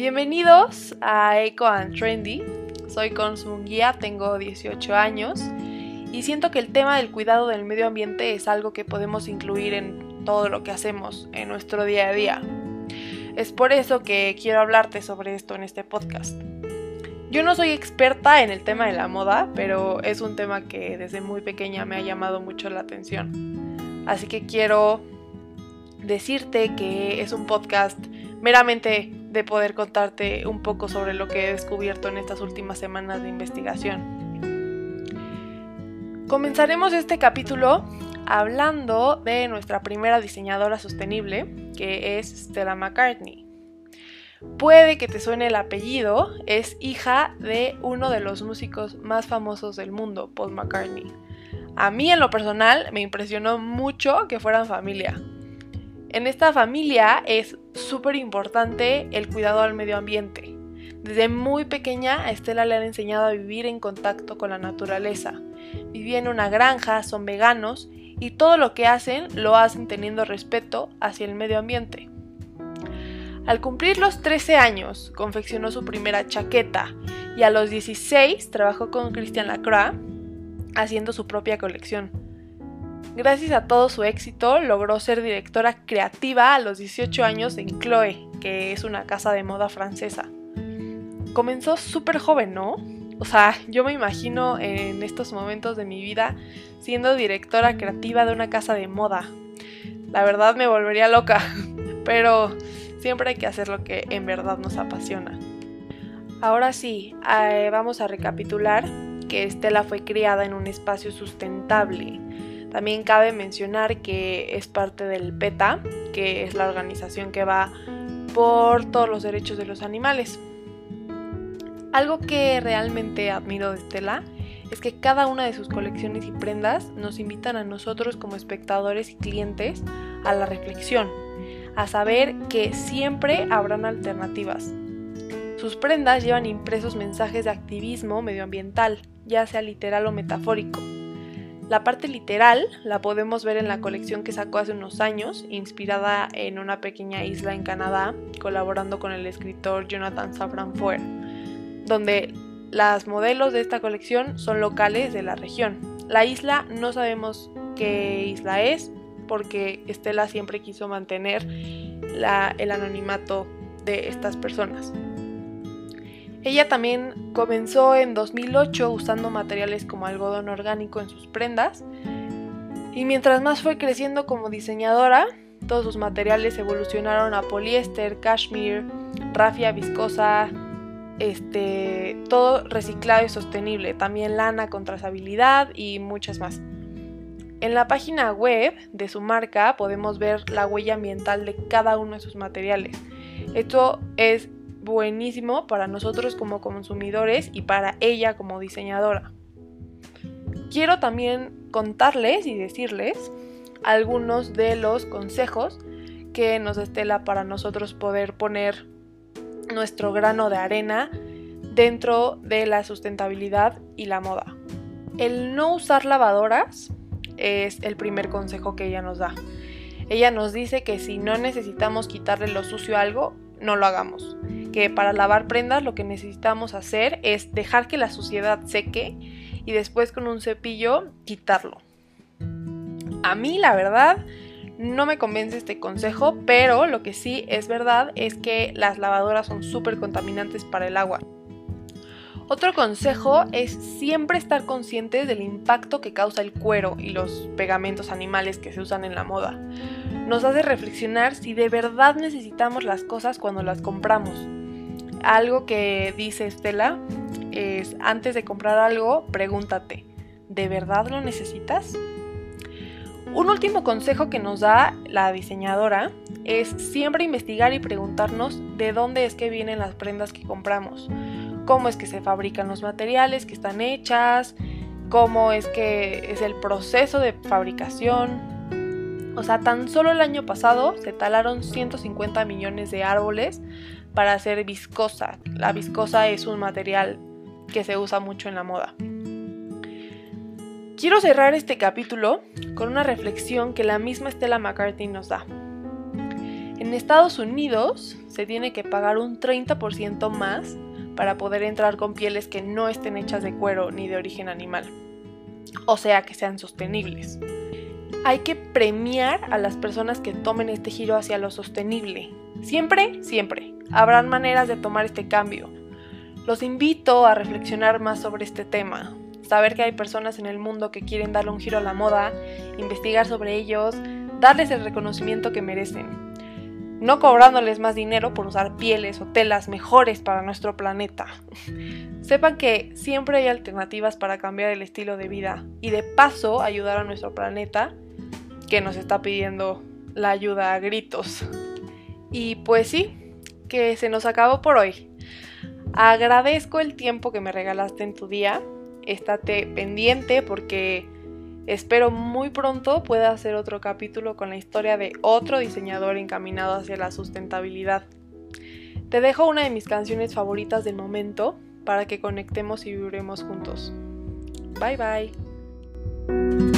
Bienvenidos a Eco and Trendy. Soy Guía, tengo 18 años y siento que el tema del cuidado del medio ambiente es algo que podemos incluir en todo lo que hacemos en nuestro día a día. Es por eso que quiero hablarte sobre esto en este podcast. Yo no soy experta en el tema de la moda, pero es un tema que desde muy pequeña me ha llamado mucho la atención. Así que quiero decirte que es un podcast meramente de poder contarte un poco sobre lo que he descubierto en estas últimas semanas de investigación. Comenzaremos este capítulo hablando de nuestra primera diseñadora sostenible, que es Stella McCartney. Puede que te suene el apellido, es hija de uno de los músicos más famosos del mundo, Paul McCartney. A mí en lo personal me impresionó mucho que fueran familia. En esta familia es súper importante el cuidado al medio ambiente. Desde muy pequeña a Estela le han enseñado a vivir en contacto con la naturaleza. Vivía en una granja, son veganos y todo lo que hacen lo hacen teniendo respeto hacia el medio ambiente. Al cumplir los 13 años, confeccionó su primera chaqueta y a los 16 trabajó con Christian Lacroix haciendo su propia colección. Gracias a todo su éxito, logró ser directora creativa a los 18 años en Chloe, que es una casa de moda francesa. Comenzó súper joven, ¿no? O sea, yo me imagino en estos momentos de mi vida siendo directora creativa de una casa de moda. La verdad me volvería loca, pero siempre hay que hacer lo que en verdad nos apasiona. Ahora sí, eh, vamos a recapitular que Estela fue criada en un espacio sustentable también cabe mencionar que es parte del PETA, que es la organización que va por todos los derechos de los animales. Algo que realmente admiro de Estela es que cada una de sus colecciones y prendas nos invitan a nosotros como espectadores y clientes a la reflexión, a saber que siempre habrán alternativas. Sus prendas llevan impresos mensajes de activismo medioambiental, ya sea literal o metafórico la parte literal la podemos ver en la colección que sacó hace unos años, inspirada en una pequeña isla en Canadá, colaborando con el escritor Jonathan Safran Foer, donde las modelos de esta colección son locales de la región. La isla no sabemos qué isla es, porque Estela siempre quiso mantener el anonimato de estas personas. Ella también comenzó en 2008 usando materiales como algodón orgánico en sus prendas y mientras más fue creciendo como diseñadora, todos sus materiales evolucionaron a poliéster, cashmere, rafia viscosa, este, todo reciclado y sostenible, también lana con trazabilidad y muchas más. En la página web de su marca podemos ver la huella ambiental de cada uno de sus materiales. Esto es buenísimo para nosotros como consumidores y para ella como diseñadora. Quiero también contarles y decirles algunos de los consejos que nos estela para nosotros poder poner nuestro grano de arena dentro de la sustentabilidad y la moda. El no usar lavadoras es el primer consejo que ella nos da. Ella nos dice que si no necesitamos quitarle lo sucio a algo, no lo hagamos que para lavar prendas lo que necesitamos hacer es dejar que la suciedad seque y después con un cepillo quitarlo. A mí la verdad no me convence este consejo, pero lo que sí es verdad es que las lavadoras son súper contaminantes para el agua. Otro consejo es siempre estar conscientes del impacto que causa el cuero y los pegamentos animales que se usan en la moda. Nos hace reflexionar si de verdad necesitamos las cosas cuando las compramos. Algo que dice Estela es, antes de comprar algo, pregúntate, ¿de verdad lo necesitas? Un último consejo que nos da la diseñadora es siempre investigar y preguntarnos de dónde es que vienen las prendas que compramos, cómo es que se fabrican los materiales que están hechas, cómo es que es el proceso de fabricación. O sea, tan solo el año pasado se talaron 150 millones de árboles para hacer viscosa. La viscosa es un material que se usa mucho en la moda. Quiero cerrar este capítulo con una reflexión que la misma Stella McCartney nos da. En Estados Unidos se tiene que pagar un 30% más para poder entrar con pieles que no estén hechas de cuero ni de origen animal, o sea que sean sostenibles. Hay que premiar a las personas que tomen este giro hacia lo sostenible. Siempre, siempre, habrán maneras de tomar este cambio. Los invito a reflexionar más sobre este tema, saber que hay personas en el mundo que quieren darle un giro a la moda, investigar sobre ellos, darles el reconocimiento que merecen no cobrándoles más dinero por usar pieles o telas mejores para nuestro planeta. Sepan que siempre hay alternativas para cambiar el estilo de vida y de paso ayudar a nuestro planeta que nos está pidiendo la ayuda a gritos. Y pues sí, que se nos acabó por hoy. Agradezco el tiempo que me regalaste en tu día. Estate pendiente porque Espero muy pronto pueda hacer otro capítulo con la historia de otro diseñador encaminado hacia la sustentabilidad. Te dejo una de mis canciones favoritas del momento para que conectemos y vibremos juntos. Bye bye.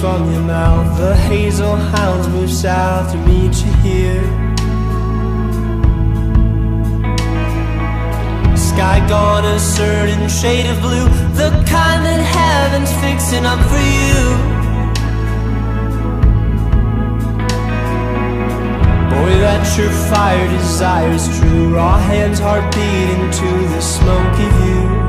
From your mouth. The hazel hounds move south to meet you here. Sky gone a certain shade of blue. The kind that heaven's fixing up for you capture fire desires, true raw hands, heart beating to the smoke of you.